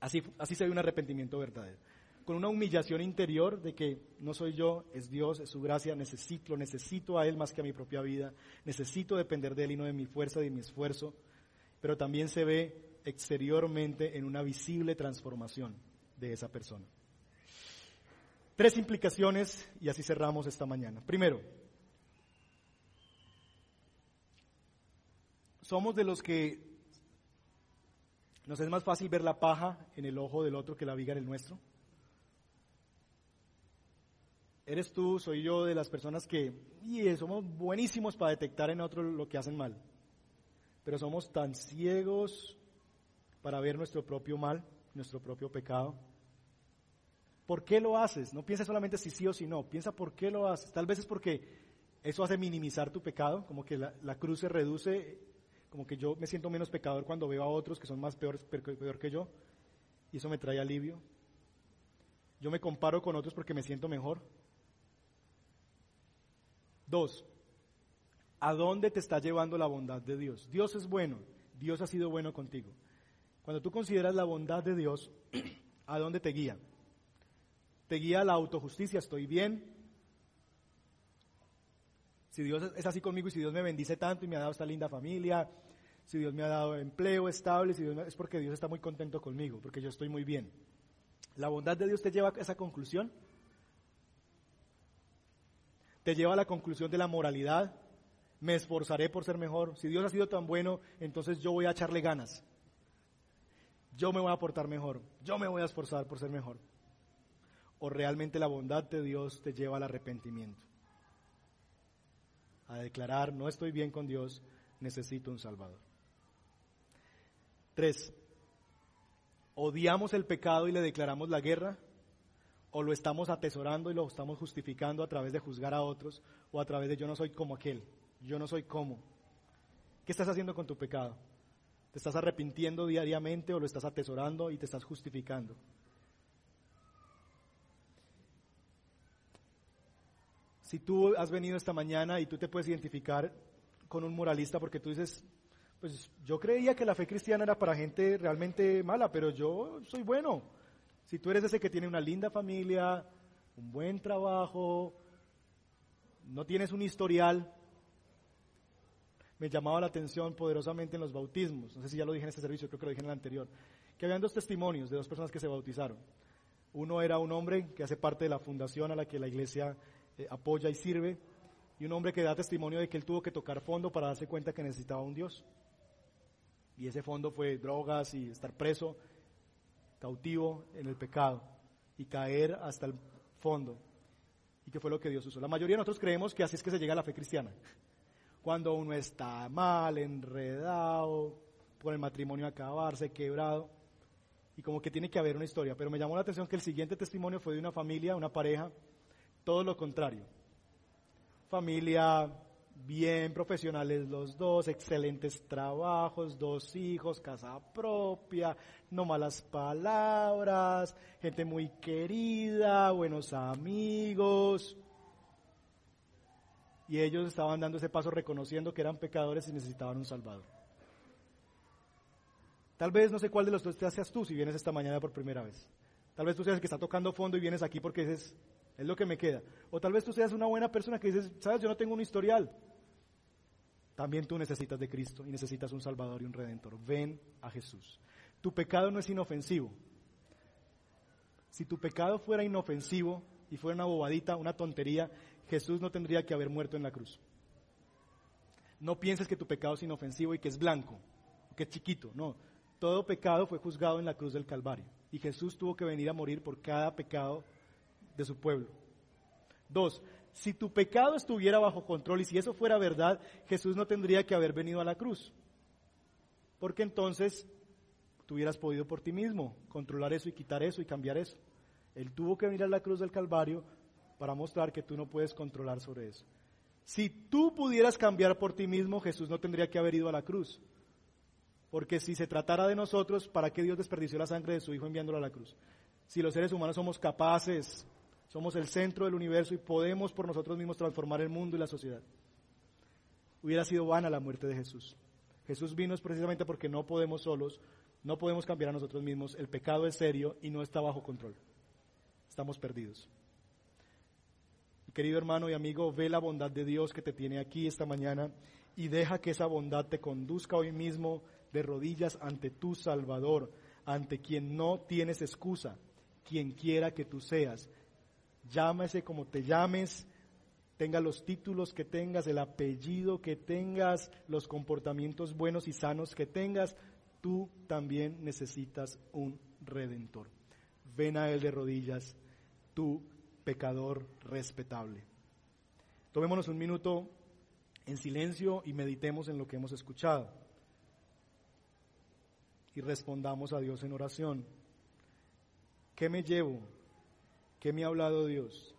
A: Así, así se ve un arrepentimiento verdadero con una humillación interior de que no soy yo, es Dios, es su gracia, necesito, necesito a Él más que a mi propia vida, necesito depender de Él y no de mi fuerza de mi esfuerzo, pero también se ve exteriormente en una visible transformación de esa persona. Tres implicaciones y así cerramos esta mañana. Primero, somos de los que nos es más fácil ver la paja en el ojo del otro que la viga en el nuestro. Eres tú, soy yo de las personas que y somos buenísimos para detectar en otros lo que hacen mal, pero somos tan ciegos para ver nuestro propio mal, nuestro propio pecado. ¿Por qué lo haces? No piensa solamente si sí o si no, piensa por qué lo haces. Tal vez es porque eso hace minimizar tu pecado, como que la, cruz se reduce, como que yo me siento menos pecador cuando veo a otros que son más peor, peor que yo, y eso me trae alivio. Yo me comparo con otros porque me siento mejor. Dos, ¿a dónde te está llevando la bondad de Dios? Dios es bueno, Dios ha sido bueno contigo. Cuando tú consideras la bondad de Dios, ¿a dónde te guía? Te guía la autojusticia, estoy bien, si Dios es así conmigo y si Dios me bendice tanto y me ha dado esta linda familia, si Dios me ha dado empleo estable, si es porque Dios está muy contento conmigo, porque yo estoy muy bien. ¿La bondad de Dios te lleva a esa conclusión? ¿Te lleva a la conclusión de la moralidad? Me esforzaré por ser mejor. Si Dios ha sido tan bueno, entonces yo voy a echarle ganas. Yo me voy a portar mejor. Yo me voy a esforzar por ser mejor. ¿O realmente la bondad de Dios te lleva al arrepentimiento? a declarar, no estoy bien con Dios, necesito un Salvador. Tres, odiamos el pecado y le declaramos la guerra, o lo estamos atesorando y lo estamos justificando a través de juzgar a otros, o a través de yo no soy como aquel, yo no soy como. ¿Qué estás haciendo con tu pecado? ¿Te estás arrepintiendo diariamente o lo estás atesorando y te estás justificando? si tú has venido esta mañana y tú te puedes identificar con un moralista porque tú dices, pues yo creía que la fe cristiana era para gente realmente mala, pero yo soy bueno. Si tú eres ese que tiene una linda familia, un buen trabajo, no tienes un historial, me llamaba la atención poderosamente en los bautismos, no sé si ya lo dije en este servicio, creo que lo dije en el anterior, que habían dos testimonios de dos personas que se bautizaron. Uno era un hombre que hace parte de la fundación a la que la iglesia eh, apoya y sirve, y un hombre que da testimonio de que él tuvo que tocar fondo para darse cuenta que necesitaba un Dios. Y ese fondo fue drogas y estar preso, cautivo en el pecado y caer hasta el fondo. ¿Y qué fue lo que Dios usó? La mayoría de nosotros creemos que así es que se llega a la fe cristiana. Cuando uno está mal, enredado, por el matrimonio acabarse, quebrado, y como que tiene que haber una historia. Pero me llamó la atención que el siguiente testimonio fue de una familia, una pareja, todo lo contrario. Familia bien, profesionales los dos, excelentes trabajos, dos hijos, casa propia, no malas palabras, gente muy querida, buenos amigos. Y ellos estaban dando ese paso reconociendo que eran pecadores y necesitaban un Salvador. Tal vez no sé cuál de los dos te haces tú si vienes esta mañana por primera vez. Tal vez tú seas el que está tocando fondo y vienes aquí porque dices, es lo que me queda. O tal vez tú seas una buena persona que dices, sabes, yo no tengo un historial. También tú necesitas de Cristo y necesitas un Salvador y un Redentor. Ven a Jesús. Tu pecado no es inofensivo. Si tu pecado fuera inofensivo y fuera una bobadita, una tontería, Jesús no tendría que haber muerto en la cruz. No pienses que tu pecado es inofensivo y que es blanco, que es chiquito. No, todo pecado fue juzgado en la cruz del Calvario. Y Jesús tuvo que venir a morir por cada pecado de su pueblo. Dos, si tu pecado estuviera bajo control y si eso fuera verdad, Jesús no tendría que haber venido a la cruz. Porque entonces tú hubieras podido por ti mismo controlar eso y quitar eso y cambiar eso. Él tuvo que venir a la cruz del Calvario para mostrar que tú no puedes controlar sobre eso. Si tú pudieras cambiar por ti mismo, Jesús no tendría que haber ido a la cruz. Porque si se tratara de nosotros, ¿para qué Dios desperdició la sangre de su Hijo enviándolo a la cruz? Si los seres humanos somos capaces somos el centro del universo y podemos por nosotros mismos transformar el mundo y la sociedad. Hubiera sido vana la muerte de Jesús. Jesús vino precisamente porque no podemos solos, no podemos cambiar a nosotros mismos. El pecado es serio y no está bajo control. Estamos perdidos. Querido hermano y amigo, ve la bondad de Dios que te tiene aquí esta mañana y deja que esa bondad te conduzca hoy mismo de rodillas ante tu Salvador, ante quien no tienes excusa, quien quiera que tú seas llámese como te llames, tenga los títulos que tengas, el apellido que tengas, los comportamientos buenos y sanos que tengas, tú también necesitas un redentor. Ven a Él de rodillas, tú pecador respetable. Tomémonos un minuto en silencio y meditemos en lo que hemos escuchado. Y respondamos a Dios en oración. ¿Qué me llevo ¿Qué me ha hablado Dios?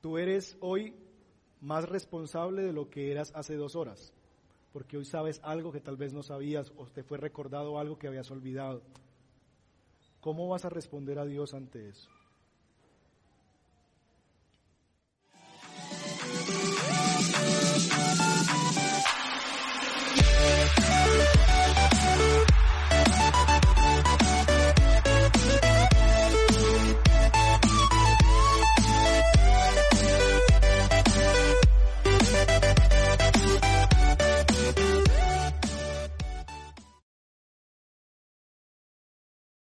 A: Tú eres hoy más responsable de lo que eras hace dos horas. porque hoy sabes algo que tal vez no sabías o te fue recordado algo que habías olvidado. ¿Cómo vas a responder a Dios ante eso?